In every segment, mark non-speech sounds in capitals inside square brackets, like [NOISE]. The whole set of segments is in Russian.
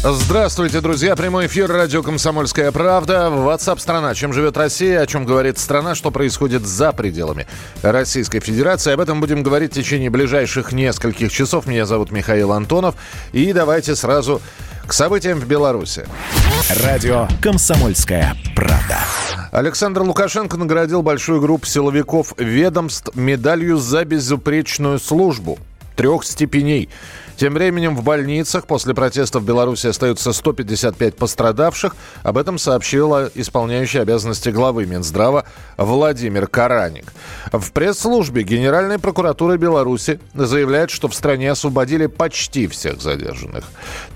Здравствуйте, друзья. Прямой эфир радио «Комсомольская правда». WhatsApp страна. Чем живет Россия, о чем говорит страна, что происходит за пределами Российской Федерации. Об этом будем говорить в течение ближайших нескольких часов. Меня зовут Михаил Антонов. И давайте сразу к событиям в Беларуси. Радио «Комсомольская правда». Александр Лукашенко наградил большую группу силовиков ведомств медалью за безупречную службу трех степеней. Тем временем в больницах после протестов в Беларуси остаются 155 пострадавших. Об этом сообщила исполняющая обязанности главы Минздрава Владимир Караник. В пресс-службе Генеральной прокуратуры Беларуси заявляют, что в стране освободили почти всех задержанных.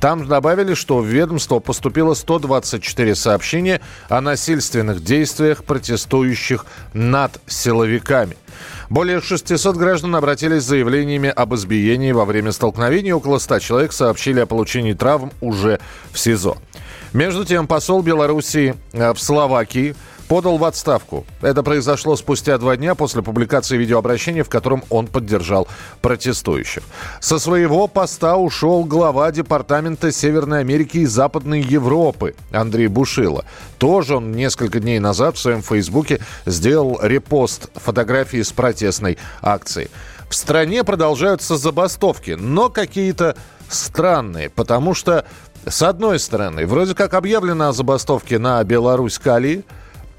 Там добавили, что в ведомство поступило 124 сообщения о насильственных действиях протестующих над силовиками. Более 600 граждан обратились с заявлениями об избиении во время столкновений. Около 100 человек сообщили о получении травм уже в СИЗО. Между тем, посол Белоруссии э, в Словакии подал в отставку. Это произошло спустя два дня после публикации видеообращения, в котором он поддержал протестующих. Со своего поста ушел глава Департамента Северной Америки и Западной Европы Андрей Бушила. Тоже он несколько дней назад в своем фейсбуке сделал репост фотографии с протестной акции. В стране продолжаются забастовки, но какие-то странные, потому что с одной стороны, вроде как объявлено о забастовке на Беларусь-Калии,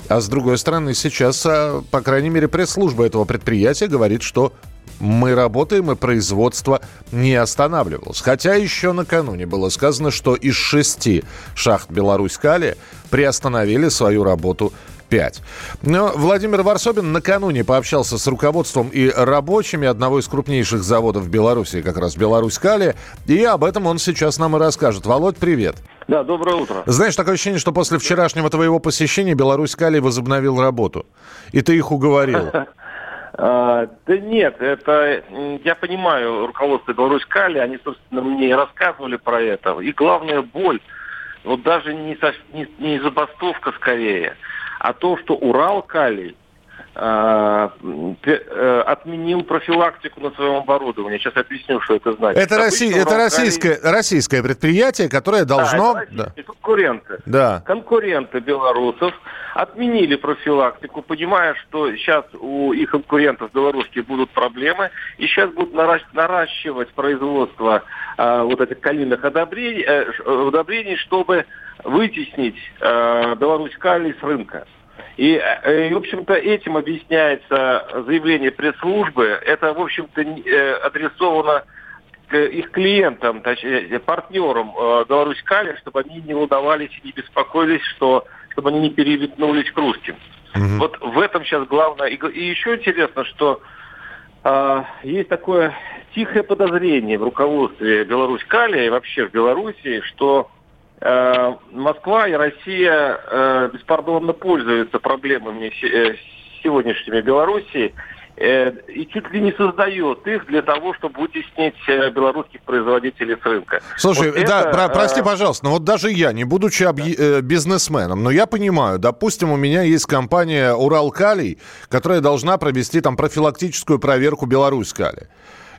а с другой стороны, сейчас, а, по крайней мере, пресс-служба этого предприятия говорит, что мы работаем, и производство не останавливалось. Хотя еще накануне было сказано, что из шести шахт Беларусь-Калия приостановили свою работу 5. Но Владимир Варсобин накануне пообщался с руководством и рабочими одного из крупнейших заводов Беларуси, как раз Беларусь-Калия, и об этом он сейчас нам и расскажет. Володь, привет. Да, доброе утро. Знаешь, такое ощущение, что после вчерашнего твоего посещения Беларусь-Калий возобновил работу. И ты их уговорил. [LAUGHS] А, да нет, это я понимаю руководство Беларусь Кали, они, собственно, мне рассказывали про это. И главная боль, вот даже не, не, не забастовка скорее, а то, что Урал Калий отменил профилактику на своем оборудовании. Сейчас объясню, что это значит. Это, Россия, это российское, российское предприятие, которое должно... Да, это да. конкуренты. Да. Конкуренты белорусов отменили профилактику, понимая, что сейчас у их конкурентов белорусских будут проблемы, и сейчас будут наращивать производство э, вот этих калийных удобрений, э, удобрений чтобы вытеснить э, Беларусь калий с рынка. И, э, и, в общем-то, этим объясняется заявление пресс-службы. Это, в общем-то, э, адресовано к их клиентам, точнее, партнерам э, Беларусь Кали, чтобы они не волновались и не беспокоились, что, чтобы они не переметнулись к русским. Угу. Вот в этом сейчас главное. И, и еще интересно, что э, есть такое тихое подозрение в руководстве Беларусь Кали и вообще в Беларуси, что Москва и Россия э, беспардонно пользуются проблемами э, сегодняшними Белоруссии и чуть ли не создает их для того, чтобы вытеснить белорусских производителей с рынка. Слушай, вот да, это, про, прости, пожалуйста, но вот даже я, не будучи объ... бизнесменом, но я понимаю, допустим, у меня есть компания Уралкалий, которая должна провести там профилактическую проверку Беларусь-Калий.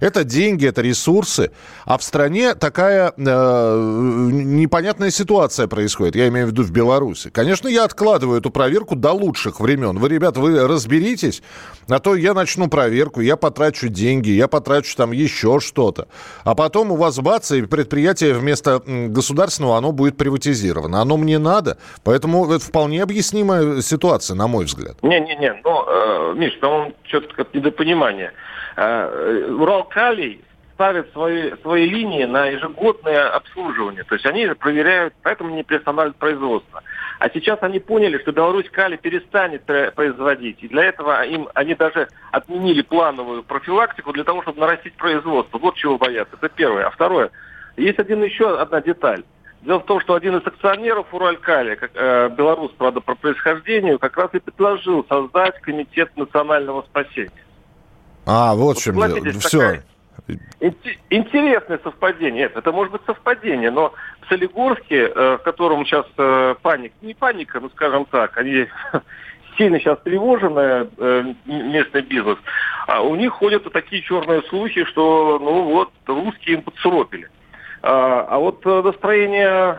Это деньги, это ресурсы. А в стране такая э, непонятная ситуация происходит. Я имею в виду в Беларуси. Конечно, я откладываю эту проверку до лучших времен. Вы, ребята, вы разберитесь, а то я начну проверку, я потрачу деньги, я потрачу там еще что-то. А потом у вас бац, и предприятие вместо государственного, оно будет приватизировано. Оно мне надо. Поэтому это вполне объяснимая ситуация, на мой взгляд. Не-не-не, ну, э, Миш, ну, что-то недопонимание. Э, Уралкалий ставит свои, свои линии на ежегодное обслуживание. То есть они проверяют, поэтому не приостанавливают производство. А сейчас они поняли, что Беларусь кали перестанет производить. И для этого им, они даже отменили плановую профилактику для того, чтобы нарастить производство. Вот чего боятся. Это первое. А второе. Есть один еще одна деталь. Дело в том, что один из акционеров Уралькали, э, белорус, правда, по происхождению, как раз и предложил создать комитет национального спасения. А, вот, вот чем дело. Все. Интересное совпадение. Это может быть совпадение, но в Солигорске, э, в котором сейчас э, паника, не паника, ну скажем так, они [LAUGHS] сильно сейчас тревожены, э, местный бизнес, а у них ходят такие черные слухи, что ну вот русские им подсуропили. А, а вот настроение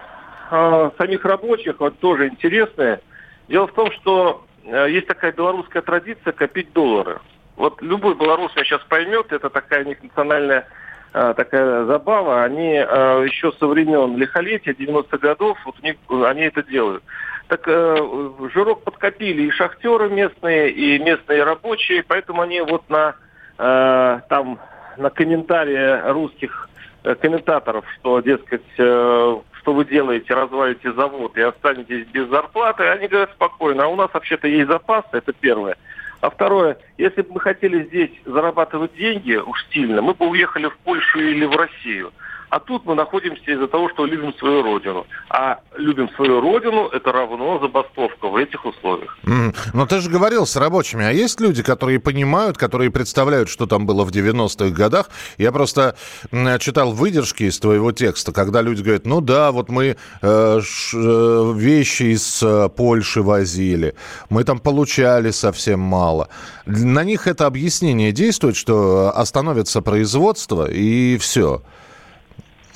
самих рабочих вот тоже интересное. Дело в том, что есть такая белорусская традиция копить доллары. Вот любой белорус сейчас поймет, это такая у них национальная э, такая забава. Они э, еще со времен лихолетия 90-х годов, вот у них, они это делают. Так э, жирок подкопили и шахтеры местные, и местные рабочие, поэтому они вот на э, там на комментарии русских э, комментаторов, что, дескать, э, что вы делаете, развалите завод и останетесь без зарплаты, они говорят спокойно, а у нас вообще-то есть запасы, это первое. А второе, если бы мы хотели здесь зарабатывать деньги уж сильно, мы бы уехали в Польшу или в Россию. А тут мы находимся из-за того, что любим свою родину. А любим свою родину, это равно забастовка в этих условиях. Mm. Но ты же говорил с рабочими. А есть люди, которые понимают, которые представляют, что там было в 90-х годах? Я просто читал выдержки из твоего текста, когда люди говорят, ну да, вот мы э, э, вещи из э, Польши возили, мы там получали совсем мало. На них это объяснение действует, что остановится производство и все.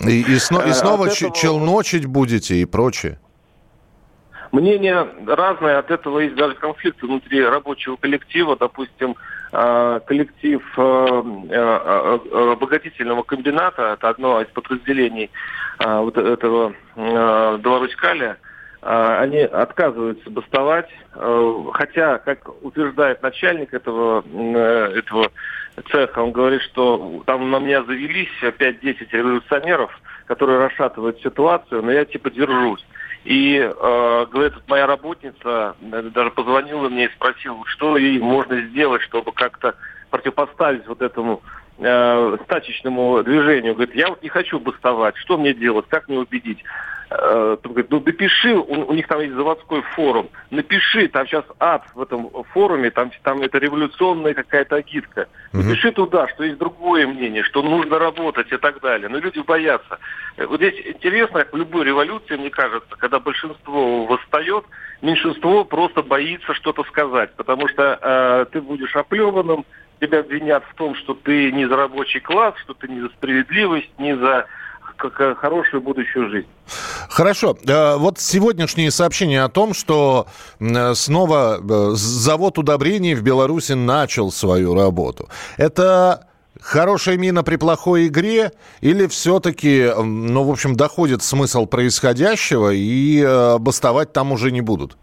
И, и, сно, и э, снова От этого... челночить будете и прочее? Мнения разные, от этого есть даже конфликты внутри рабочего коллектива. Допустим, э, коллектив э, обогатительного комбината, это одно из подразделений вот этого Беларусь-Каля, они отказываются бастовать, хотя, как утверждает начальник этого, этого цеха, он говорит, что там на меня завелись 5-10 революционеров, которые расшатывают ситуацию, но я типа держусь. И, э, говорит, моя работница даже позвонила мне и спросила, что ей можно сделать, чтобы как-то противопоставить вот этому э, стачечному движению. Говорит, я вот не хочу бастовать, что мне делать, как мне убедить? Э, говорит, ну напиши, у, у них там есть заводской форум, напиши, там сейчас ад в этом форуме, там, там это революционная какая-то агитка. Напиши туда, что есть другое мнение, что нужно работать и так далее. Но люди боятся. Э, вот здесь интересно, как в любой революции, мне кажется, когда большинство восстает, меньшинство просто боится что-то сказать, потому что э, ты будешь оплеванным, тебя обвинят в том, что ты не за рабочий класс, что ты не за справедливость, не за хорошую будущую жизнь. Хорошо. Э, вот сегодняшние сообщения о том, что снова э, завод удобрений в Беларуси начал свою работу. Это хорошая мина при плохой игре или все-таки, ну, в общем, доходит смысл происходящего и э, бастовать там уже не будут?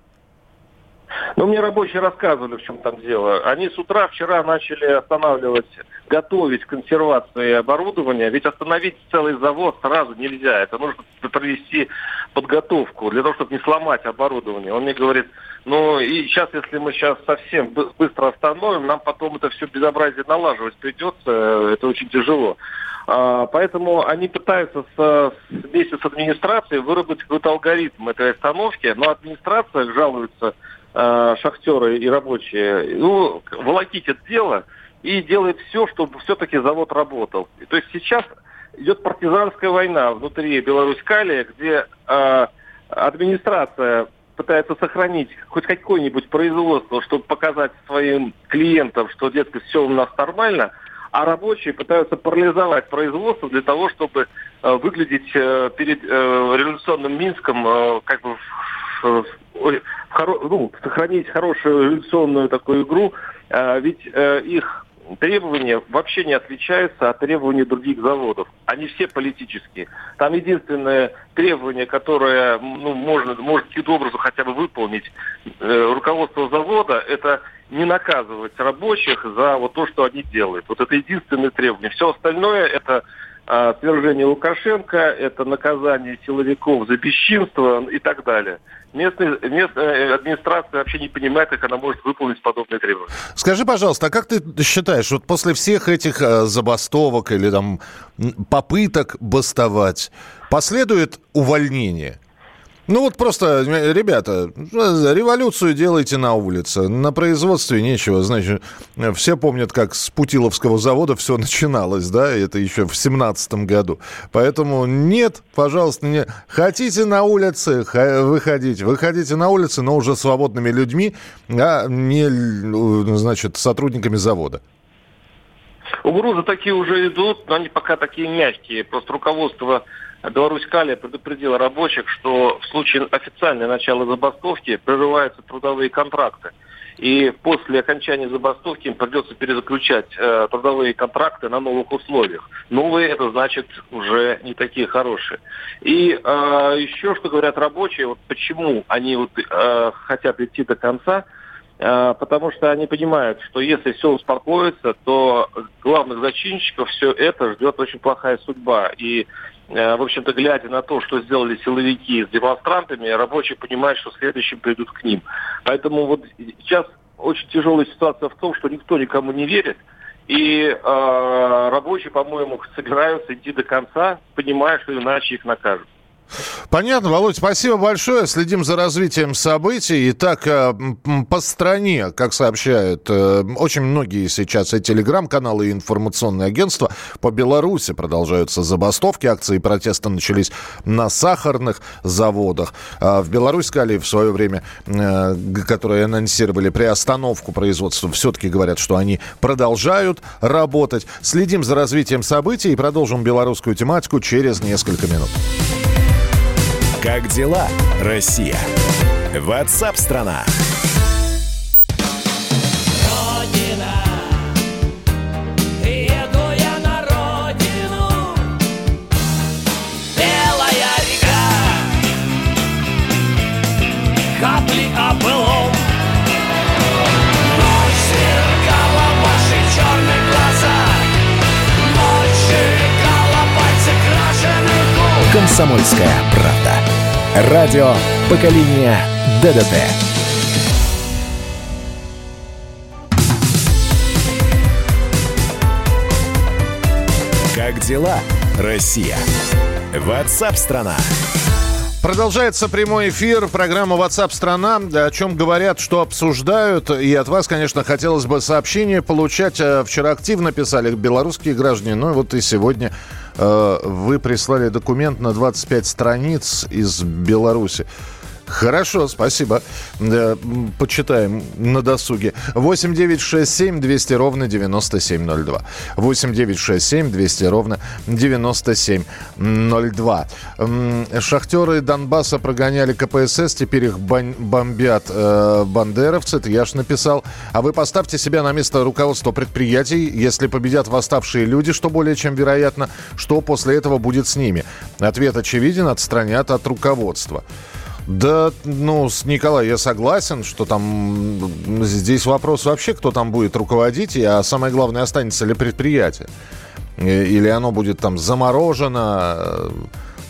Ну, мне рабочие рассказывали, в чем там дело. Они с утра вчера начали останавливать, готовить к консервации оборудования. Ведь остановить целый завод сразу нельзя. Это нужно провести подготовку для того, чтобы не сломать оборудование. Он мне говорит, ну и сейчас, если мы сейчас совсем быстро остановим, нам потом это все безобразие налаживать придется. Это очень тяжело. А, поэтому они пытаются вместе с администрацией выработать какой-то алгоритм этой остановки, но администрация жалуется шахтеры и рабочие, ну, волокить это дело и делает все, чтобы все-таки завод работал. То есть сейчас идет партизанская война внутри Беларусь-Калия, где э, администрация пытается сохранить хоть какое-нибудь производство, чтобы показать своим клиентам, что, дескать, все у нас нормально, а рабочие пытаются парализовать производство для того, чтобы э, выглядеть э, перед э, революционным Минском э, как бы в, хоро, ну, сохранить хорошую революционную такую игру, э, ведь э, их требования вообще не отличаются от требований других заводов. Они все политические. Там единственное требование, которое ну, можно, может каким-то образом хотя бы выполнить э, руководство завода, это не наказывать рабочих за вот то, что они делают. Вот это единственное требование. Все остальное это свержение Лукашенко, это наказание силовиков за бесчинство и так далее. Местная, местная администрация вообще не понимает, как она может выполнить подобные требования. Скажи, пожалуйста, а как ты считаешь, вот после всех этих э, забастовок или там попыток бастовать, последует увольнение? Ну вот просто, э, ребята, революцию делайте на улице. На производстве нечего. Значит, все помнят, как с Путиловского завода все начиналось, да, это еще в семнадцатом году. Поэтому нет, пожалуйста, не... Хотите на улице, выходите. Выходите на улице, но уже свободными людьми, а не, значит, сотрудниками завода. Угрозы такие уже идут, но они пока такие мягкие. Просто руководство Беларусь Калия предупредила рабочих, что в случае официального начала забастовки прерываются трудовые контракты. И после окончания забастовки им придется перезаключать э, трудовые контракты на новых условиях. Новые это значит уже не такие хорошие. И э, еще что говорят рабочие, вот почему они вот, э, хотят идти до конца, э, потому что они понимают, что если все успокоится, то главных зачинщиков все это ждет очень плохая судьба. И в общем-то, глядя на то, что сделали силовики с демонстрантами, рабочие понимают, что следующим придут к ним. Поэтому вот сейчас очень тяжелая ситуация в том, что никто никому не верит, и э, рабочие, по-моему, собираются идти до конца, понимая, что иначе их накажут. Понятно, Володь, спасибо большое. Следим за развитием событий. Итак, э, по стране, как сообщают э, очень многие сейчас и телеграм-каналы, и информационные агентства, по Беларуси продолжаются забастовки. Акции протеста начались на сахарных заводах. А в Беларусь сказали в свое время, э, которые анонсировали приостановку производства, все-таки говорят, что они продолжают работать. Следим за развитием событий и продолжим белорусскую тематику через несколько минут. Как дела, Россия? Ватсап-страна! Комсомольская правда. Радио поколения ДДТ». Как дела, Россия? Ватсап-страна! Продолжается прямой эфир, программа WhatsApp страна, о чем говорят, что обсуждают. И от вас, конечно, хотелось бы сообщение получать. Э, вчера активно писали белорусские граждане, ну вот и сегодня вы прислали документ на 25 страниц из Беларуси. Хорошо, спасибо. Почитаем на досуге. 8 9 6 7 200 ровно 9702. 8 9 6 7 200 ровно 9702. Шахтеры Донбасса прогоняли КПСС, теперь их бомбят э, бандеровцы. Это я ж написал. А вы поставьте себя на место руководства предприятий. Если победят восставшие люди, что более чем вероятно, что после этого будет с ними? Ответ очевиден, отстранят от руководства. Да, ну, с Николай, я согласен, что там здесь вопрос вообще, кто там будет руководить, а самое главное, останется ли предприятие. Или оно будет там заморожено,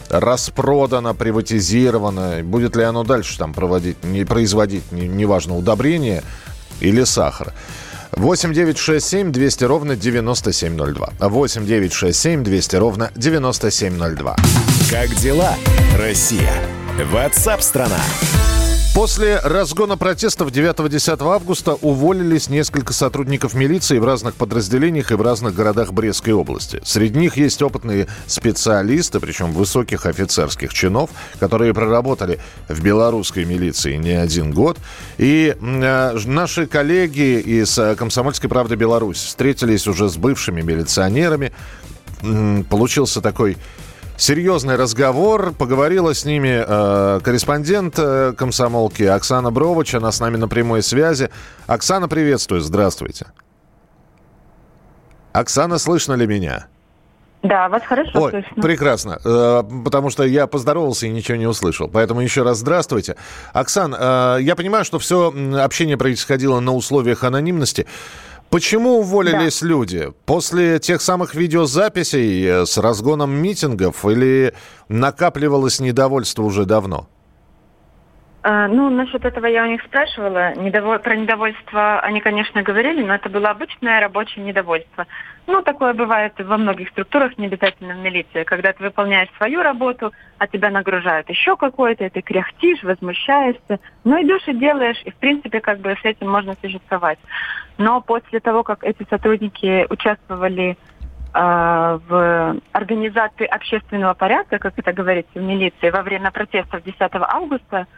распродано, приватизировано. Будет ли оно дальше там проводить, не производить, неважно, не удобрения или сахар. 8 9 6 7 200 ровно 9702. 8 9 6 7 200 ровно 9702. Как дела, Россия? Ватсап-страна! После разгона протестов 9-10 августа уволились несколько сотрудников милиции в разных подразделениях и в разных городах Брестской области. Среди них есть опытные специалисты, причем высоких офицерских чинов, которые проработали в белорусской милиции не один год. И э, наши коллеги из э, «Комсомольской правды Беларусь» встретились уже с бывшими милиционерами. Получился такой серьезный разговор. Поговорила с ними э, корреспондент э, комсомолки Оксана Брович. Она с нами на прямой связи. Оксана, приветствую. Здравствуйте. Оксана, слышно ли меня? Да, вас хорошо Ой, слышно. прекрасно, э, потому что я поздоровался и ничего не услышал. Поэтому еще раз здравствуйте. Оксан, э, я понимаю, что все общение происходило на условиях анонимности. Почему уволились да. люди? После тех самых видеозаписей э, с разгоном митингов или накапливалось недовольство уже давно? А, ну, насчет этого я у них спрашивала. Недоволь... Про недовольство они, конечно, говорили, но это было обычное рабочее недовольство. Ну, такое бывает во многих структурах, не обязательно в милиции. Когда ты выполняешь свою работу, а тебя нагружают еще какой-то, и ты кряхтишь, возмущаешься. Но идешь и делаешь, и, в принципе, как бы с этим можно существовать. Но после того, как эти сотрудники участвовали э, в организации общественного порядка, как это говорится в милиции, во время протестов 10 августа,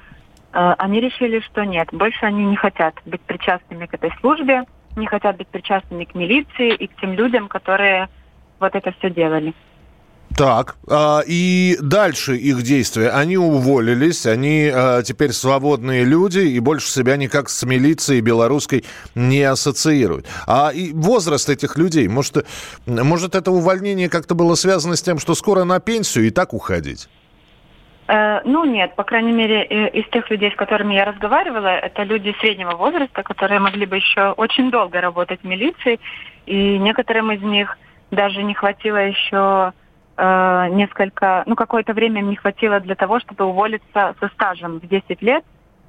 они решили, что нет, больше они не хотят быть причастными к этой службе, не хотят быть причастными к милиции и к тем людям, которые вот это все делали. Так, а, и дальше их действия. Они уволились, они а, теперь свободные люди и больше себя никак с милицией белорусской не ассоциируют. А и возраст этих людей, может, может это увольнение как-то было связано с тем, что скоро на пенсию и так уходить? Э, ну нет, по крайней мере, из тех людей, с которыми я разговаривала, это люди среднего возраста, которые могли бы еще очень долго работать в милиции, и некоторым из них даже не хватило еще э, несколько, ну какое-то время им не хватило для того, чтобы уволиться со стажем в 10 лет,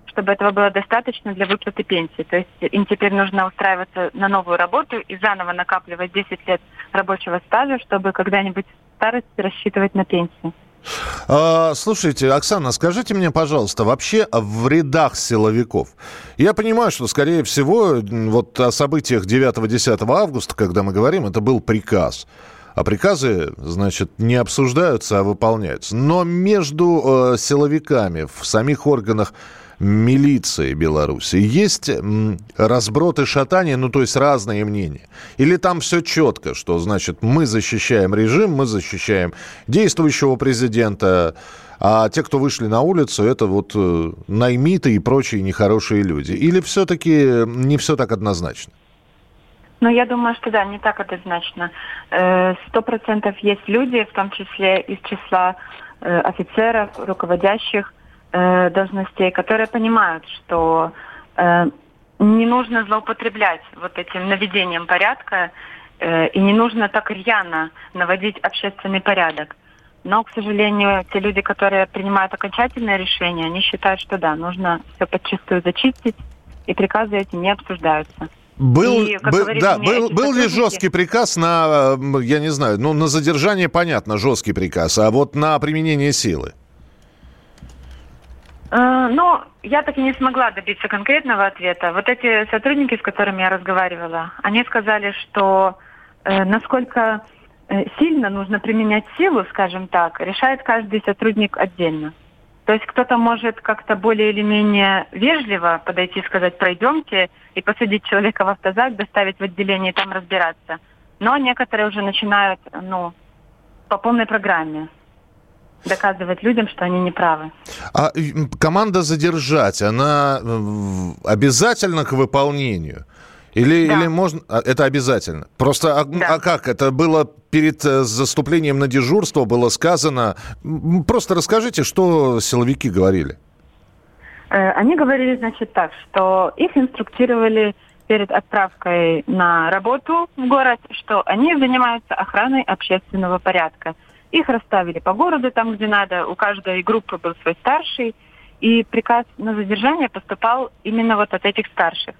чтобы этого было достаточно для выплаты пенсии. То есть им теперь нужно устраиваться на новую работу и заново накапливать 10 лет рабочего стажа, чтобы когда-нибудь в старости рассчитывать на пенсию. А, слушайте, Оксана, скажите мне, пожалуйста, вообще в рядах силовиков. Я понимаю, что, скорее всего, вот о событиях 9-10 августа, когда мы говорим, это был приказ. А приказы, значит, не обсуждаются, а выполняются. Но между э, силовиками в самих органах милиции Беларуси есть разброд и шатание, ну, то есть разные мнения? Или там все четко, что, значит, мы защищаем режим, мы защищаем действующего президента, а те, кто вышли на улицу, это вот э, наймиты и прочие нехорошие люди? Или все-таки не все так однозначно? Ну, я думаю, что да, не так однозначно. Э, сто процентов есть люди, в том числе из числа э, офицеров, руководящих, э, должностей, которые понимают, что не нужно злоупотреблять вот этим наведением порядка и не нужно так рьяно наводить общественный порядок. Но, к сожалению, те люди, которые принимают окончательное решение, они считают, что да, нужно все подчистую зачистить, и приказы эти не обсуждаются. Был, и, был, да, был, был ли жесткий приказ на, я не знаю, ну, на задержание, понятно, жесткий приказ, а вот на применение силы? Э, ну, я так и не смогла добиться конкретного ответа. Вот эти сотрудники, с которыми я разговаривала, они сказали, что э, насколько э, сильно нужно применять силу, скажем так, решает каждый сотрудник отдельно. То есть кто-то может как-то более или менее вежливо подойти и сказать «пройдемте» и посадить человека в автозак, доставить в отделение и там разбираться. Но некоторые уже начинают, ну, по полной программе доказывать людям, что они не правы. А команда задержать, она обязательно к выполнению? Или, да. или можно... А, это обязательно. Просто, а, да. а как? Это было перед э, заступлением на дежурство, было сказано... Просто расскажите, что силовики говорили. Э, они говорили, значит, так, что их инструктировали перед отправкой на работу в город, что они занимаются охраной общественного порядка – их расставили по городу там, где надо. У каждой группы был свой старший. И приказ на задержание поступал именно вот от этих старших.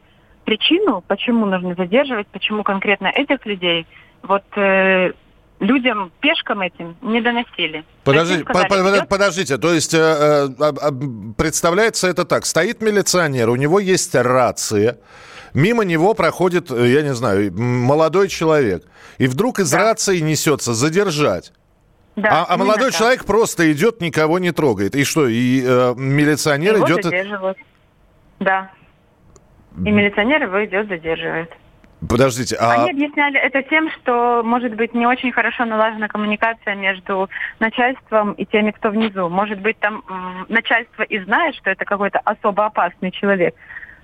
Причину, почему нужно задерживать, почему конкретно этих людей, вот э, людям, пешкам этим не доносили. Подождите, сказали, по идет... подождите, то есть э, э, представляется это так, стоит милиционер, у него есть рация, мимо него проходит, э, я не знаю, молодой человек, и вдруг из да. рации несется задержать. Да, а, а молодой так. человек просто идет, никого не трогает. И что, и э, милиционер его идет... задерживают. Да. И милиционер его идет, задерживает. Подождите, а... Они объясняли это тем, что, может быть, не очень хорошо налажена коммуникация между начальством и теми, кто внизу. Может быть, там начальство и знает, что это какой-то особо опасный человек,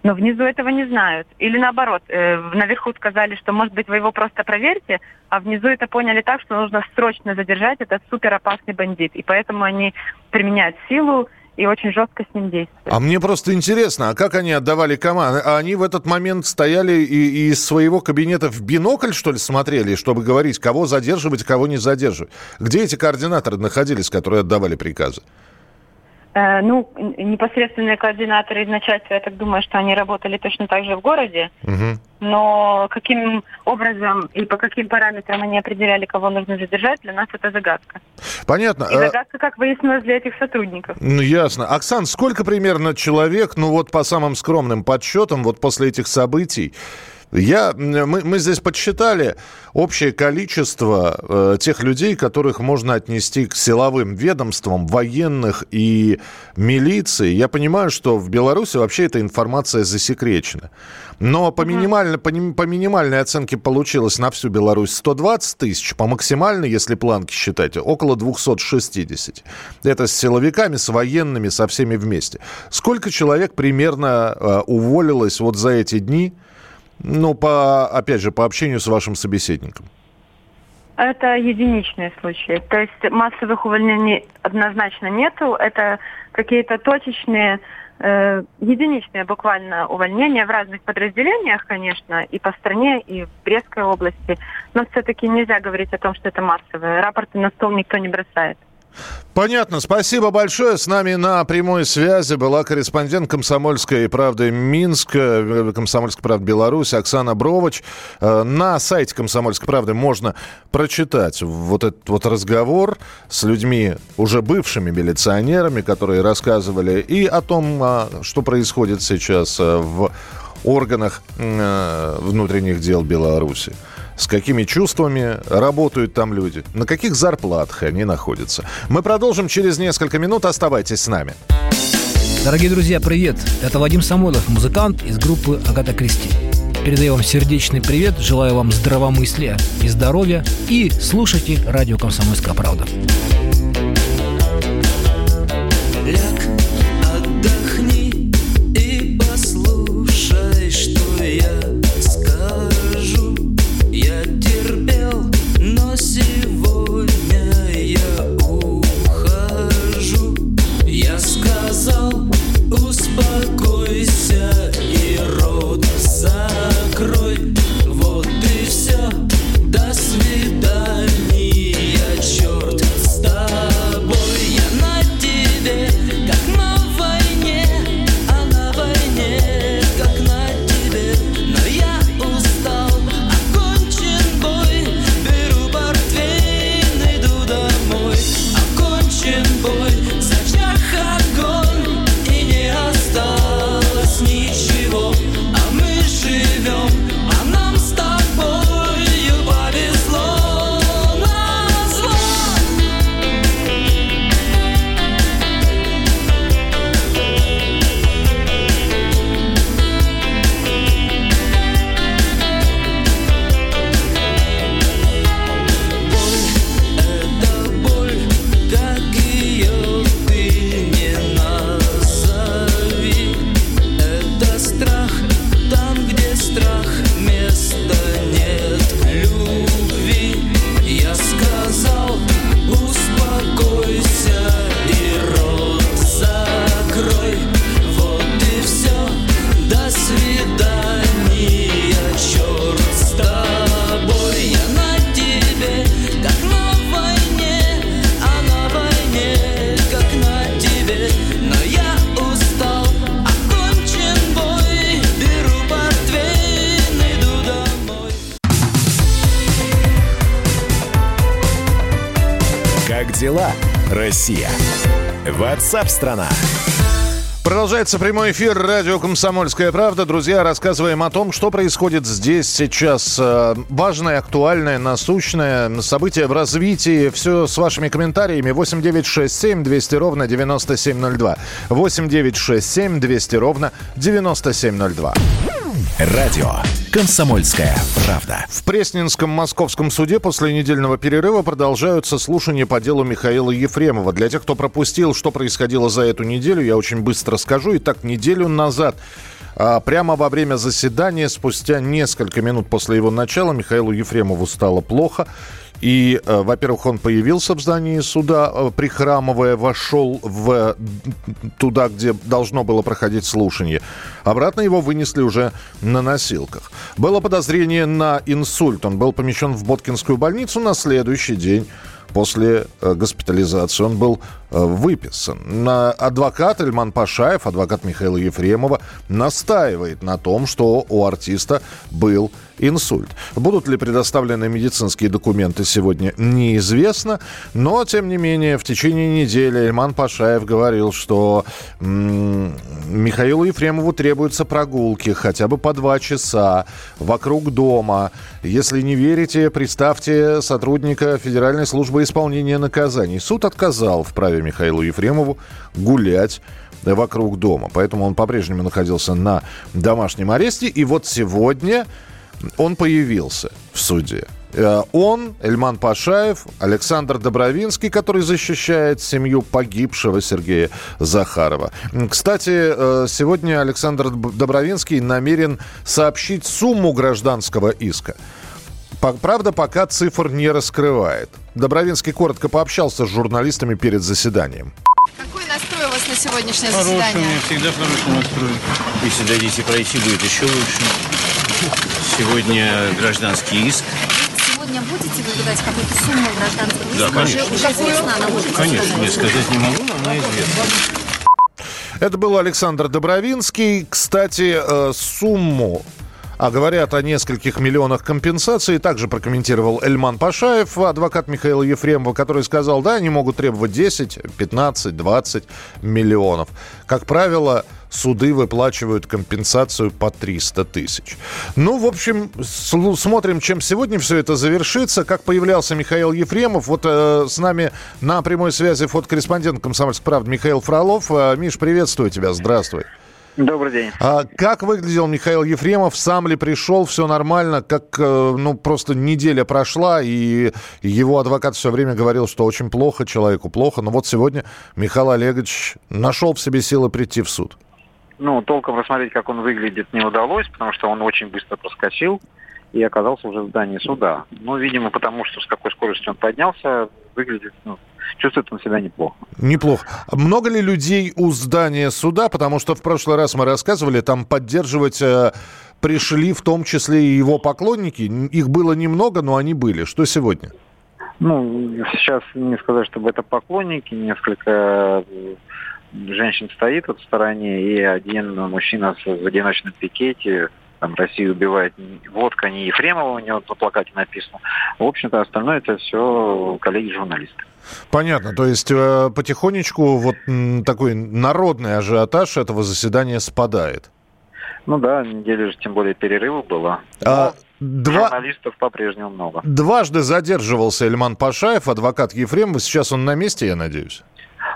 Но внизу этого не знают. Или наоборот, э, наверху сказали, что, может быть, вы его просто проверьте, а внизу это поняли так, что нужно срочно задержать этот супер опасный бандит. И поэтому они применяют силу и очень жестко с ним действуют. А мне просто интересно, а как они отдавали команды? А они в этот момент стояли и, и из своего кабинета в бинокль, что ли, смотрели, чтобы говорить, кого задерживать, кого не задерживать? Где эти координаторы находились, которые отдавали приказы? Э, ну, непосредственные координаторы начальства, я так думаю, что они работали точно так же в городе. Угу. Но каким образом и по каким параметрам они определяли, кого нужно задержать, для нас это загадка. Понятно. И э, загадка, как выяснилось, для этих сотрудников. Ну, ясно. Оксан, сколько примерно человек, ну вот по самым скромным подсчетам, вот после этих событий, я, мы, мы здесь подсчитали общее количество э, тех людей, которых можно отнести к силовым ведомствам, военных и милиции. Я понимаю, что в Беларуси вообще эта информация засекречена. Но по, минимально, по, по минимальной оценке получилось на всю Беларусь 120 тысяч, по максимальной, если планки считать, около 260. Это с силовиками, с военными, со всеми вместе. Сколько человек примерно э, уволилось вот за эти дни – ну, по, опять же, по общению с вашим собеседником. Это единичные случаи. То есть массовых увольнений однозначно нету. Это какие-то точечные, э, единичные буквально увольнения в разных подразделениях, конечно, и по стране, и в Брестской области. Но все-таки нельзя говорить о том, что это массовые. Рапорты на стол никто не бросает. Понятно. Спасибо большое. С нами на прямой связи была корреспондент «Комсомольской правды» Минск, э, «Комсомольской правды» Беларусь Оксана Бровоч. Э, на сайте «Комсомольской правды» можно прочитать вот этот вот разговор с людьми, уже бывшими милиционерами, которые рассказывали и о том, а, что происходит сейчас э, в органах внутренних дел Беларуси с какими чувствами работают там люди, на каких зарплатах они находятся. Мы продолжим через несколько минут. Оставайтесь с нами. Дорогие друзья, привет! Это Вадим Самойлов, музыкант из группы «Агата Кристи». Передаю вам сердечный привет, желаю вам здравомыслия и здоровья и слушайте радио «Комсомольская правда». Россия. Ватсап-страна! Продолжается прямой эфир радио «Комсомольская правда». Друзья, рассказываем о том, что происходит здесь сейчас. Э, важное, актуальное, насущное событие в развитии. Все с вашими комментариями. 8 9 6 7 200 ровно 9702. 8 9 6 7 200 ровно 9702. Радио «Комсомольская правда». В Пресненском московском суде после недельного перерыва продолжаются слушания по делу Михаила Ефремова. Для тех, кто пропустил, что происходило за эту неделю, я очень быстро скажу. Итак, неделю назад А, прямо во время заседания, спустя несколько минут после его начала, Михаилу Ефремову стало плохо. И, э, во-первых, он появился в здании суда, э, прихрамывая, вошел в, туда, где должно было проходить слушание. Обратно его вынесли уже на носилках. Было подозрение на инсульт. Он был помещен в Боткинскую больницу на следующий день после э, госпитализации он был выписан. На адвокат Эльман Пашаев, адвокат Михаила Ефремова, настаивает на том, что у артиста был инсульт. Будут ли предоставлены медицинские документы сегодня, неизвестно. Но, тем не менее, в течение недели Эльман Пашаев говорил, что м- Михаилу Ефремову требуются прогулки хотя бы по два часа вокруг дома. Если не верите, представьте сотрудника Федеральной службы исполнения наказаний. Суд отказал в праве Михаилу Ефремову гулять вокруг дома. Поэтому он по-прежнему находился на домашнем аресте. И вот сегодня он появился в суде. Э, он, Эльман Пашаев, Александр Добровинский, который защищает семью погибшего Сергея Захарова. Кстати, э, сегодня Александр Добровинский намерен сообщить сумму гражданского иска. Правда, пока цифр не раскрывает. Добровинский коротко пообщался с журналистами перед заседанием. Какой настрой у вас на сегодняшнее хороший, заседание? у меня всегда хороший настрой. Если дадите пройти, будет еще лучше. Сегодня гражданский иск. Сегодня будете выдавать какую-то сумму гражданского иска? Да, конечно. Уже, уже известна, она может Конечно, я сказать не могу, но она известна. Это был Александр Добровинский. Кстати, э, сумму а говорят о нескольких миллионах компенсаций. Также прокомментировал Эльман Пашаев, адвокат Михаила Ефремова, который сказал, да, они могут требовать 10, 15, 20 миллионов. Как правило, суды выплачивают компенсацию по 300 тысяч. Ну, в общем, смотрим, чем сегодня все это завершится. Как появлялся Михаил Ефремов. Вот э, с нами на прямой связи фотокорреспондент «Комсомольской правды» Михаил Фролов. Э, Миш, приветствую тебя, здравствуй. Добрый день. А как выглядел Михаил Ефремов? Сам ли пришел? Все нормально? Как, э, ну, просто неделя прошла, и его адвокат все время говорил, что очень плохо человеку, плохо. Но вот сегодня Михаил Олегович нашел в себе силы прийти в суд. Ну, толком рассмотреть, как он выглядит, не удалось, потому что он очень быстро проскочил и оказался уже в здании суда. Ну, видимо, потому что с какой скоростью он поднялся, выглядит, ну, чувствует он себя неплохо. Неплохо. Много ли людей у здания суда? Потому что в прошлый раз мы рассказывали, там поддерживать э, пришли в том числе и его поклонники. Их было немного, но они были. Что сегодня? Ну, сейчас не сказать, чтобы это поклонники, несколько женщин стоит вот в стороне, и один мужчина в одиночном пикете там Россию убивает водка не Ефремова, у него на плакате написано. В общем-то, остальное это все коллеги-журналисты. Понятно. То есть э, потихонечку вот такой народный ажиотаж этого заседания спадает. Ну да, неделю же тем более перерыва было. А, два... Журналистов по-прежнему много. Дважды задерживался Эльман Пашаев, адвокат Ефремова. Сейчас он на месте, я надеюсь?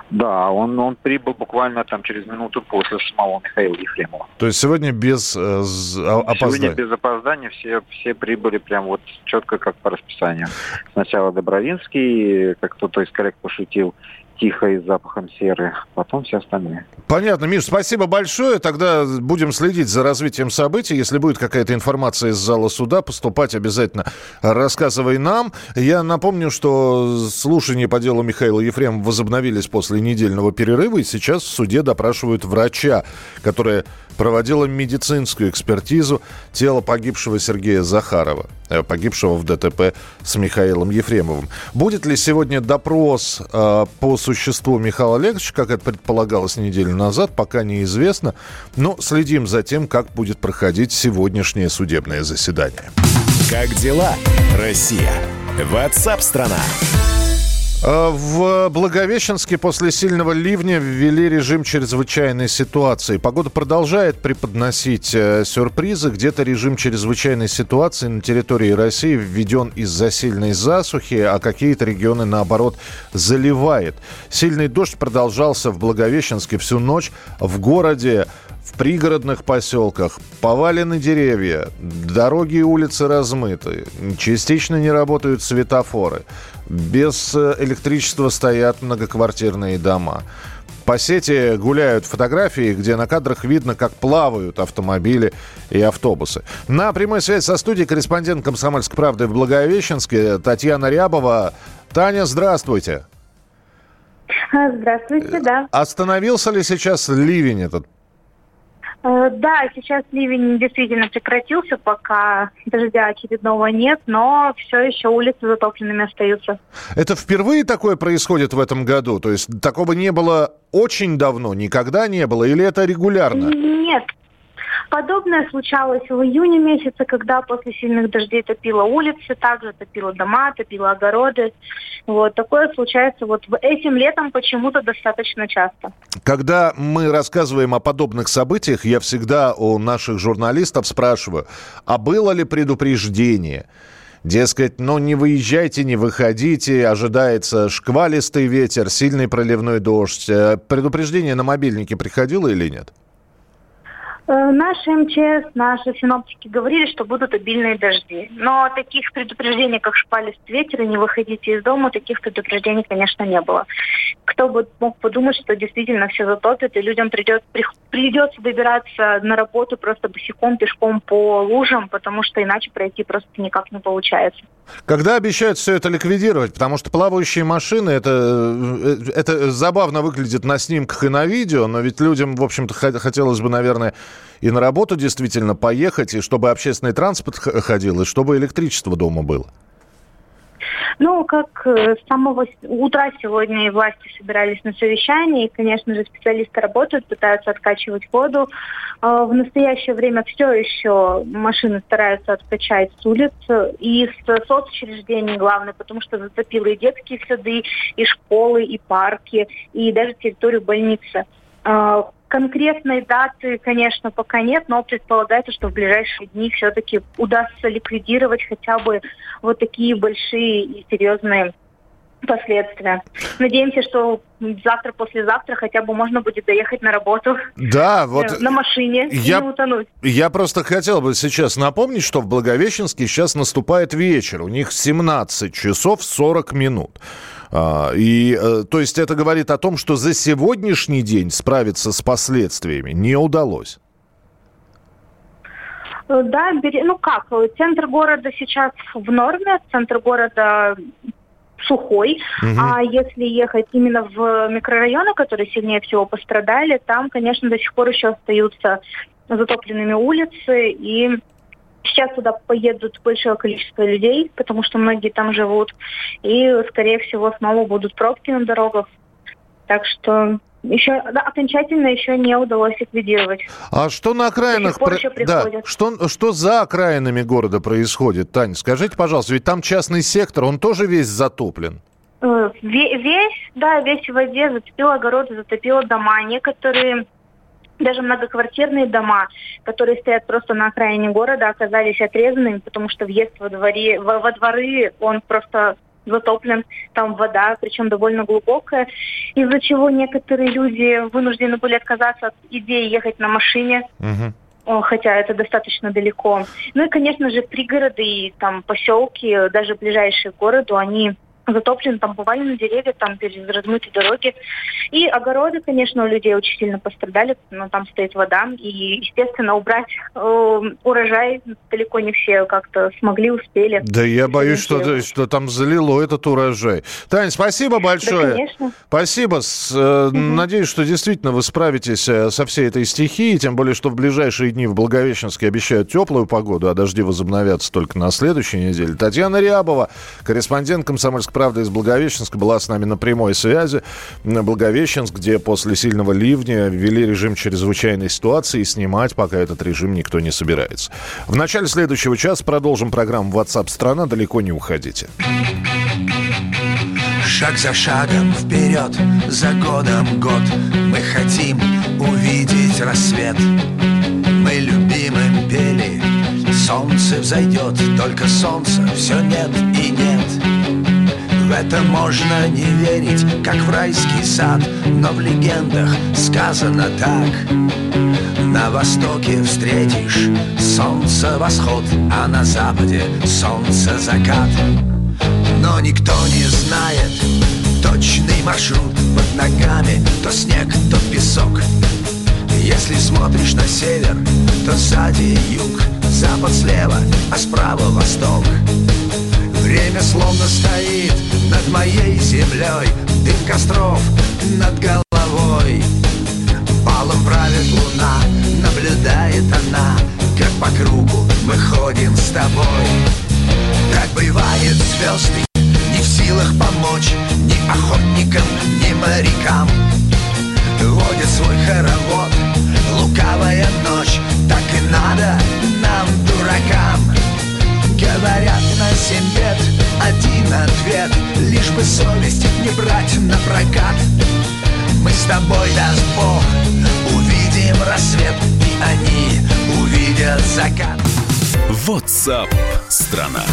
Да, он, он прибыл буквально там через минуту после самого Михаила Ефремова. То есть сегодня без э, опоздания? Сегодня без опоздания все, все прибыли прям вот четко как по расписанию. Сначала Добровинский, как кто-то из коллег пошутил, тихо и с запахом серы, потом все остальные. Понятно, Миш, спасибо большое. Тогда будем следить за развитием событий. Если будет какая-то информация из зала суда, поступать обязательно рассказывай нам. Я напомню, что слушания по делу Михаила Ефремова возобновились после недельного перерыва, и сейчас в суде допрашивают врача, которая проводила медицинскую экспертизу тела погибшего Сергея Захарова, э, погибшего в ДТП с Михаилом Ефремовым. Будет ли сегодня допрос э, по существу Михаила Олеговича, как это предполагалось неделю назад, пока неизвестно. Но следим за тем, как будет проходить сегодняшнее судебное заседание. Как дела, Россия? Ватсап-страна! А, в Благовещенске после сильного ливня ввели режим чрезвычайной ситуации. Погода продолжает преподносить э, сюрпризы. Где-то режим чрезвычайной ситуации на территории России введен из-за сильной засухи, а какие-то регионы, наоборот, заливает. Сильный дождь продолжался в Благовещенске всю ночь. В городе в пригородных поселках повалены деревья, дороги и улицы размыты, частично не работают светофоры, без э, электричества стоят многоквартирные дома. По сети гуляют фотографии, где на кадрах видно, как плавают автомобили и автобусы. На прямой связи со студией корреспондент «Комсомольской правды» в Благовещенске Татьяна Рябова. Таня, здравствуйте. Здравствуйте, да. Остановился ли сейчас ливень этот? Э, Да, сейчас ливень действительно прекратился, пока дождя очередного нет, но все еще улицы затопленными остаются. Это впервые такое происходит в этом году? То есть такого не было очень давно, никогда не было? Или это регулярно? Нет. Подобное случалось в июне месяце, когда после сильных дождей топило улицы, также топило дома, топило огороды. Вот такое случается вот этим летом почему-то достаточно часто. Когда мы рассказываем о подобных событиях, я всегда у наших журналистов спрашиваю, а было ли предупреждение? Дескать, ну не выезжайте, не выходите, ожидается шквалистый ветер, сильный проливной дождь. Э, Предупреждение на мобильнике приходило или нет? Э, Наши МЧС, наши синоптики говорили, что будут обильные дожди. Но таких предупреждений, как шпалистый ветер и не выходите из дома, таких предупреждений, конечно, не было. Кто бы мог подумать, что действительно все затопит, и людям придет, при- придется добираться на работу просто босиком, пешком по лужам, потому что иначе пройти просто никак не получается. Когда обещают все это ликвидировать? Потому что плавающие машины, это, э, это забавно выглядит на снимках и на видео, но ведь людям, в общем-то, хо- хотелось бы, наверное, и на работу действительно поехать, и чтобы общественный транспорт ходил, и чтобы электричество дома было. Ну, как э, с самого утра сегодня и власти собирались на совещании, и, конечно же, специалисты работают, пытаются откачивать воду. Э, В настоящее время все еще машины стараются откачать с улиц и с соцучреждений, главное, потому что затопило и детские сады, и школы, и парки, и даже территорию больницы. Э, Конкретной даты, конечно, пока нет, но предполагается, что в ближайшие дни все-таки удастся ликвидировать хотя бы вот такие большие и серьезные последствия. Надеемся, что завтра, послезавтра хотя бы можно будет доехать на работу Да, вот э, на машине я- и не утонуть. Я просто хотел бы сейчас напомнить, что в Благовещенске сейчас наступает вечер. У них 17 часов 40 минут. А, И, э, то есть, это говорит о том, что за сегодняшний день справиться с последствиями не удалось. Э, Да, ну как, э, центр города сейчас в норме, центр города сухой, а если ехать именно в микрорайоны, которые сильнее всего пострадали, там, конечно, до сих пор еще остаются затопленными улицы, и сейчас туда поедут большое количество людей, потому что многие там живут, и, скорее всего, снова будут пробки на дорогах. Так что еще да, окончательно еще не удалось ликвидировать. А что на окраинах... про- да, что, что за окраинами города происходит, Тань? Скажите, пожалуйста, ведь там частный сектор, он тоже весь затоплен. Э, ве- Весь, да, весь в воде, затопило огороды, затопило дома. Некоторые даже многоквартирные дома, которые стоят просто на окраине города, оказались отрезанными, потому что въезд во, дворе, во, во дворы, он просто затоплен, там вода, причем довольно глубокая, из-за чего некоторые люди вынуждены были отказаться от идеи ехать на машине, о, хотя это достаточно далеко. Ну и, конечно же, пригороды и там поселки, даже ближайшие к городу, они затоплены, там повалены деревья, там размыты дороги. И огороды, конечно, у людей очень сильно пострадали, но там стоит вода. И, естественно, убрать э, урожай далеко не все как-то смогли, успели. Да я боюсь, что, Сориентировать. что там залило этот урожай. Тань, спасибо большое. Да, конечно. Спасибо. С- э, Надеюсь, что действительно вы справитесь э, со всей этой стихией, тем более, что в ближайшие дни в Благовещенске обещают теплую погоду, а дожди возобновятся только на следующей неделе. Татьяна Рябова, корреспондент «Комсомольской правды» из Благовещенска, была с нами на прямой связи. На Благовещенск, где после сильного ливня ввели режим чрезвычайной ситуации, и снимать пока этот режим никто не собирается. В начале следующего часа продолжим программу WhatsApp страна Далеко не уходите. Шаг за шагом вперед, за годом год Мы хотим увидеть рассвет Мы любимым пели Солнце взойдет, только солнца все нет и нет В это можно не верить, как в райский сад Но в легендах сказано так. На востоке встретишь солнце восход А на западе солнце закат. Но никто не знает точный маршрут Под ногами то снег, то песок. Если смотришь на север, то сзади юг Запад слева, а справа восток. Время словно стоит над моей землей Дым костров над головой Балом правит луна, наблюдает она Как по кругу мы ходим с тобой. Так бывает звезды Не в силах помочь ни охотникам, ни морякам. Водит свой хоровод Лукавая ночь Так и надо нам, дуракам Говорят на семь бед Один ответ Лишь бы совесть не брать на прокат Мы с тобой, даст Бог Увидим рассвет И они увидят закат WhatsApp страна.